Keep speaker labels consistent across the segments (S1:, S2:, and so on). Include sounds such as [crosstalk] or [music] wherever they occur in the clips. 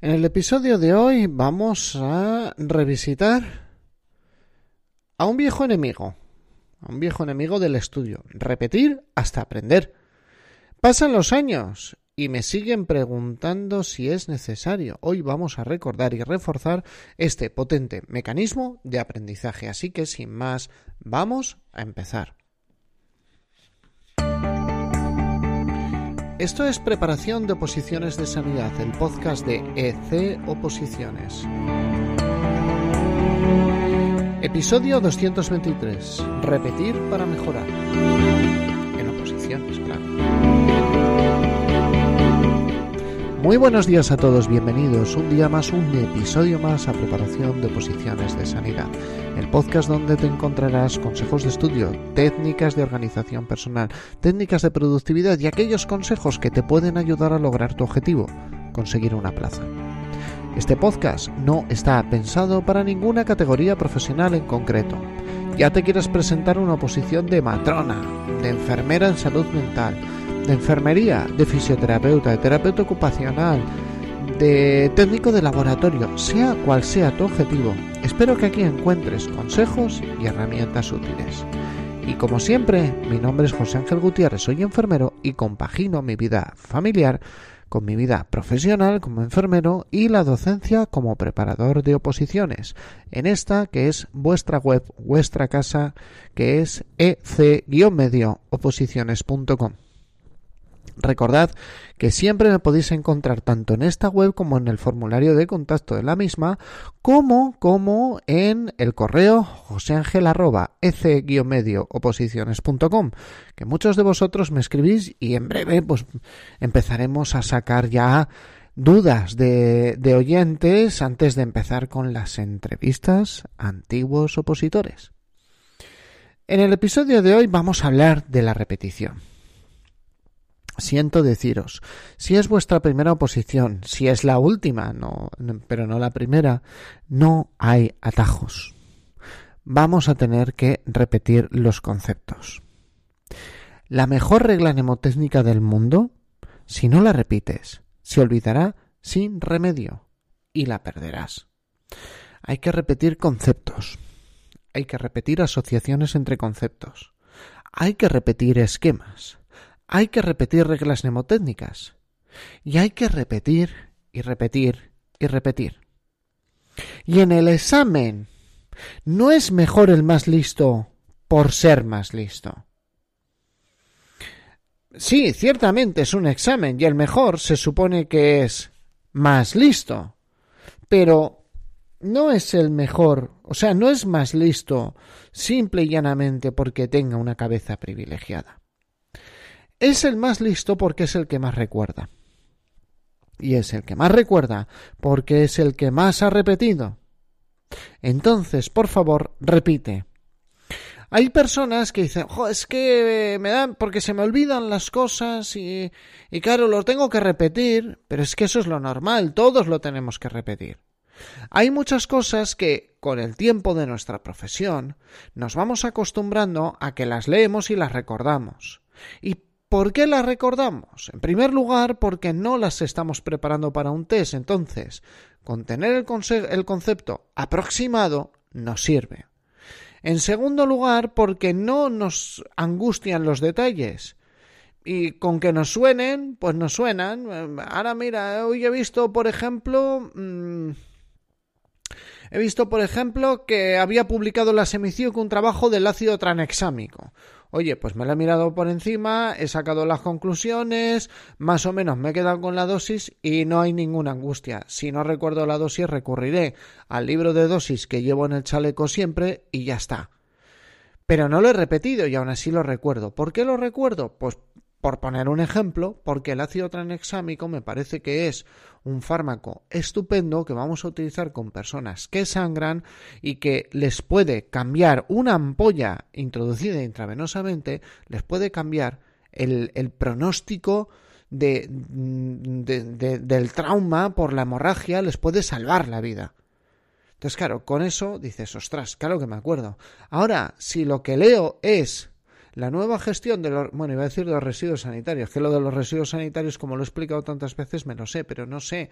S1: En el episodio de hoy vamos a revisitar a un viejo enemigo, a un viejo enemigo del estudio, repetir hasta aprender. Pasan los años y me siguen preguntando si es necesario. Hoy vamos a recordar y reforzar este potente mecanismo de aprendizaje, así que sin más, vamos a empezar. Esto es Preparación de Oposiciones de Sanidad, el podcast de EC Oposiciones. Episodio 223. Repetir para mejorar. En oposiciones, claro. Muy buenos días a todos, bienvenidos un día más, un episodio más a Preparación de Oposiciones de Sanidad, el podcast donde te encontrarás consejos de estudio, técnicas de organización personal, técnicas de productividad y aquellos consejos que te pueden ayudar a lograr tu objetivo, conseguir una plaza. Este podcast no está pensado para ninguna categoría profesional en concreto. Ya te quieres presentar una oposición de matrona, de enfermera en salud mental, de enfermería, de fisioterapeuta, de terapeuta ocupacional, de técnico de laboratorio, sea cual sea tu objetivo, espero que aquí encuentres consejos y herramientas útiles. Y como siempre, mi nombre es José Ángel Gutiérrez, soy enfermero y compagino mi vida familiar con mi vida profesional como enfermero y la docencia como preparador de oposiciones, en esta que es vuestra web, vuestra casa, que es ec-medio oposiciones.com. Recordad que siempre me podéis encontrar tanto en esta web como en el formulario de contacto de la misma, como, como en el correo joseangel oposicionescom que muchos de vosotros me escribís y en breve pues empezaremos a sacar ya dudas de, de oyentes antes de empezar con las entrevistas antiguos opositores. En el episodio de hoy vamos a hablar de la repetición. Siento deciros, si es vuestra primera oposición, si es la última, no, pero no la primera, no hay atajos. Vamos a tener que repetir los conceptos. La mejor regla mnemotécnica del mundo, si no la repites, se olvidará sin remedio y la perderás. Hay que repetir conceptos. Hay que repetir asociaciones entre conceptos. Hay que repetir esquemas hay que repetir reglas mnemotécnicas. Y hay que repetir y repetir y repetir. Y en el examen no es mejor el más listo por ser más listo. Sí, ciertamente es un examen y el mejor se supone que es más listo. Pero no es el mejor, o sea, no es más listo simple y llanamente porque tenga una cabeza privilegiada. Es el más listo porque es el que más recuerda. Y es el que más recuerda porque es el que más ha repetido. Entonces, por favor, repite. Hay personas que dicen, es que me dan, porque se me olvidan las cosas y, y claro, lo tengo que repetir, pero es que eso es lo normal, todos lo tenemos que repetir. Hay muchas cosas que, con el tiempo de nuestra profesión, nos vamos acostumbrando a que las leemos y las recordamos. Y ¿Por qué las recordamos? En primer lugar, porque no las estamos preparando para un test. Entonces, con tener el, concepto aproximado nos sirve. En segundo lugar, porque no nos angustian los detalles. Y con que nos suenen, pues nos suenan. Ahora mira, hoy he visto, por ejemplo... Mmm, he visto, por ejemplo, que había publicado la Semiciuc un trabajo del ácido tranexámico. Oye, pues me lo he mirado por encima, he sacado las conclusiones, más o menos me he quedado con la dosis y no hay ninguna angustia. Si no recuerdo la dosis, recurriré al libro de dosis que llevo en el chaleco siempre y ya está. Pero no lo he repetido y aún así lo recuerdo. ¿Por qué lo recuerdo? Pues por poner un ejemplo, porque el ácido tranexámico me parece que es un fármaco estupendo que vamos a utilizar con personas que sangran y que les puede cambiar una ampolla introducida intravenosamente, les puede cambiar el, pronóstico de, del trauma por la hemorragia, les puede salvar la vida. Entonces, claro, con eso dices, ostras, claro que me acuerdo. Ahora, si lo que leo es la nueva gestión de los, bueno, iba a decir de los residuos sanitarios, que lo de los residuos sanitarios, como lo he explicado tantas veces, me lo sé, pero no sé.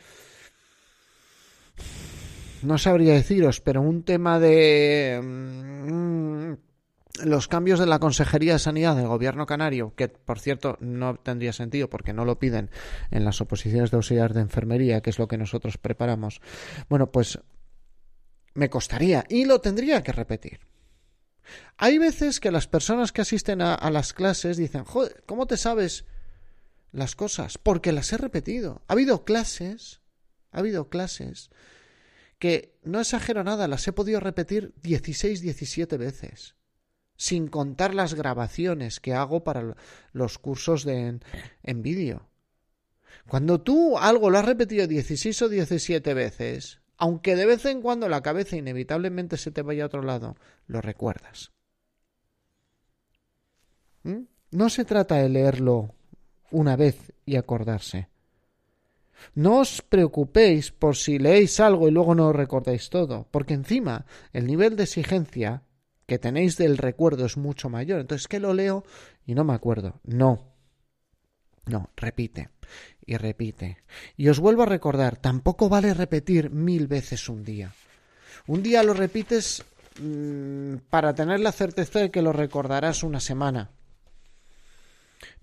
S1: no sabría deciros, pero un tema de mm, los cambios de la Consejería de Sanidad del Gobierno canario, que por cierto no tendría sentido porque no lo piden en las oposiciones de auxiliar de enfermería, que es lo que nosotros preparamos, bueno, pues me costaría y lo tendría que repetir. Hay veces que las personas que asisten a, las clases dicen, joder, ¿cómo te sabes las cosas? Porque las he repetido. Ha habido clases, ha habido clases que no exagero nada, las he podido repetir 16, 17 veces sin contar las grabaciones que hago para los cursos de, en, vídeo. Cuando tú algo lo has repetido 16 o 17 veces, aunque de vez en cuando la cabeza inevitablemente se te vaya a otro lado, lo recuerdas. ¿Mm? No se trata de leerlo una vez y acordarse. No os preocupéis por si leéis algo y luego no recordáis todo, porque encima el nivel de exigencia que tenéis del recuerdo es mucho mayor. Entonces, que lo leo y no me acuerdo. No. No, repite y repite. Y os vuelvo a recordar, tampoco vale repetir mil veces un día. Un día lo repites mmm, para tener la certeza de que lo recordarás una semana.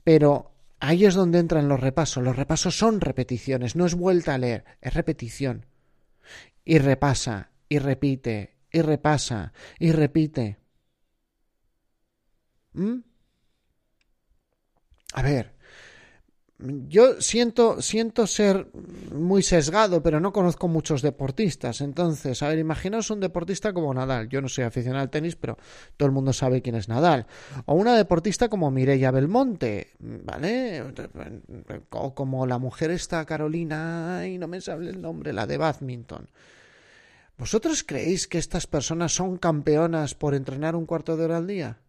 S1: Pero ahí es donde entran los repasos. Los repasos son repeticiones, no es vuelta a leer, es repetición. Y repasa, y repite, y repasa y repite. ¿Mm? A ver, yo siento, siento ser muy sesgado, pero no conozco muchos deportistas. Entonces, a ver, imaginaos un deportista como Nadal. Yo no soy aficionado al tenis, pero todo el mundo sabe quién es Nadal. O una deportista como Mireia Belmonte, ¿vale? O como la mujer esta Carolina, y no me sale el nombre, la de badminton. ¿Vosotros creéis que estas personas son campeonas por entrenar un cuarto de hora al día?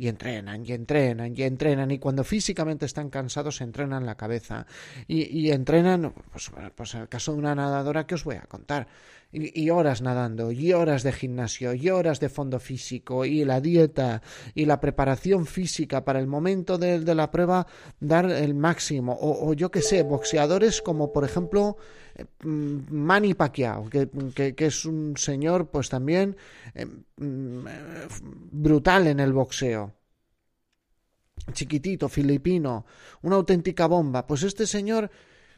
S1: Y entrenan y entrenan y entrenan y cuando físicamente están cansados entrenan la cabeza y, entrenan pues, pues en el caso de una nadadora que os voy a contar y, horas nadando y horas de gimnasio y horas de fondo físico y la dieta y la preparación física para el momento de, de la prueba dar el máximo o, o yo que sé boxeadores como por ejemplo Manny Pacquiao, que, que, es un señor pues también eh, mm, brutal en el boxeo. Chiquitito, filipino, una auténtica bomba. Pues este señor,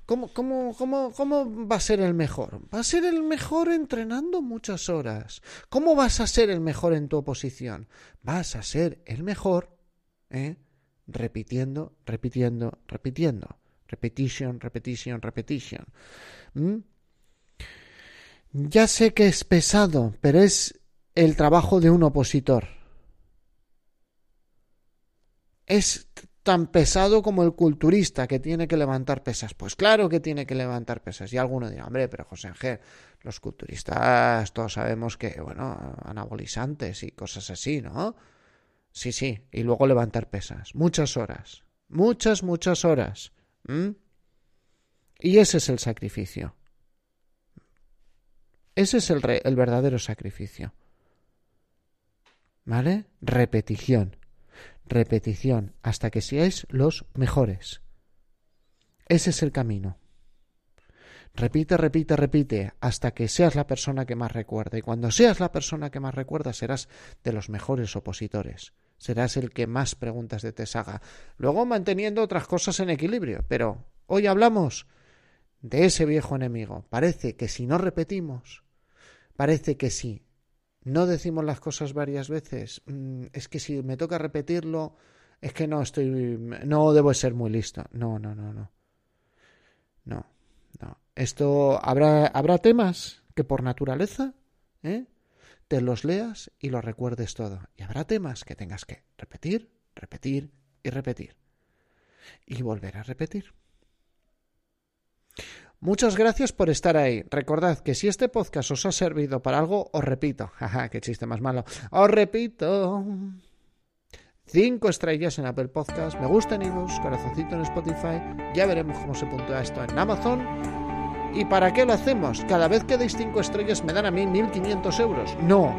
S1: ¿cómo, cómo, cómo, ¿cómo va a ser el mejor? Va a ser el mejor entrenando muchas horas. ¿Cómo vas a ser el mejor en tu oposición? Vas a ser el mejor ¿eh? repitiendo, repitiendo, repitiendo. Repetition, repetition, repetition. ¿Mm? Ya sé que es pesado, pero es el trabajo de un opositor. Es tan pesado como el culturista que tiene que levantar pesas. Pues claro que tiene que levantar pesas. Y alguno dirá, hombre, pero José Ángel, los culturistas todos sabemos que, bueno, anabolizantes y cosas así, ¿no? Sí, sí. Y luego levantar pesas. Muchas horas. Muchas, muchas horas. ¿Mm? Y ese es el sacrificio. Ese es el, el verdadero sacrificio. ¿Vale? Repetición. Repetición hasta que seáis los mejores. Ese es el camino. Repite, repite, repite hasta que seas la persona que más recuerda. Y cuando seas la persona que más recuerda, serás de los mejores opositores. Serás el que más preguntas de te haga. Luego manteniendo otras cosas en equilibrio. Pero hoy hablamos de ese viejo enemigo. Parece que si no repetimos, parece que si no decimos las cosas varias veces, mm, es que si me toca repetirlo, es que no estoy, no debo ser muy listo. No, no, no, no. No, no. Esto habrá, habrá temas que por naturaleza, ¿eh? te los leas y los recuerdes todo. Y habrá temas que tengas que repetir, repetir y repetir. Y volver a repetir. Muchas gracias por estar ahí. Recordad que si este podcast os ha servido para algo, os repito. [laughs] Jaja, qué chiste más malo. Os repito. Cinco estrellas en Apple Podcast, me gusta en iVoox, corazoncito en Spotify. Ya veremos cómo se puntúa esto en Amazon. ¿Y para qué lo hacemos? Cada vez que deis cinco estrellas me dan a mí 1.500 euros. No.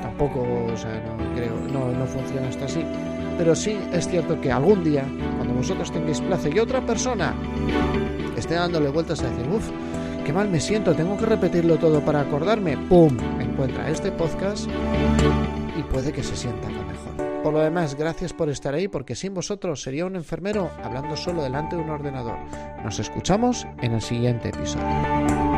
S1: Tampoco, o sea, no creo, no, no funciona esto así. Pero sí es cierto que algún día, vosotros tengáis plazo y otra persona esté dándole vueltas a decir, uff, qué mal me siento, tengo que repetirlo todo para acordarme. ¡Pum! Encuentra este podcast y puede que se sienta lo mejor. Por lo demás, gracias por estar ahí, porque sin vosotros sería un enfermero hablando solo delante de un ordenador. Nos escuchamos en el siguiente episodio.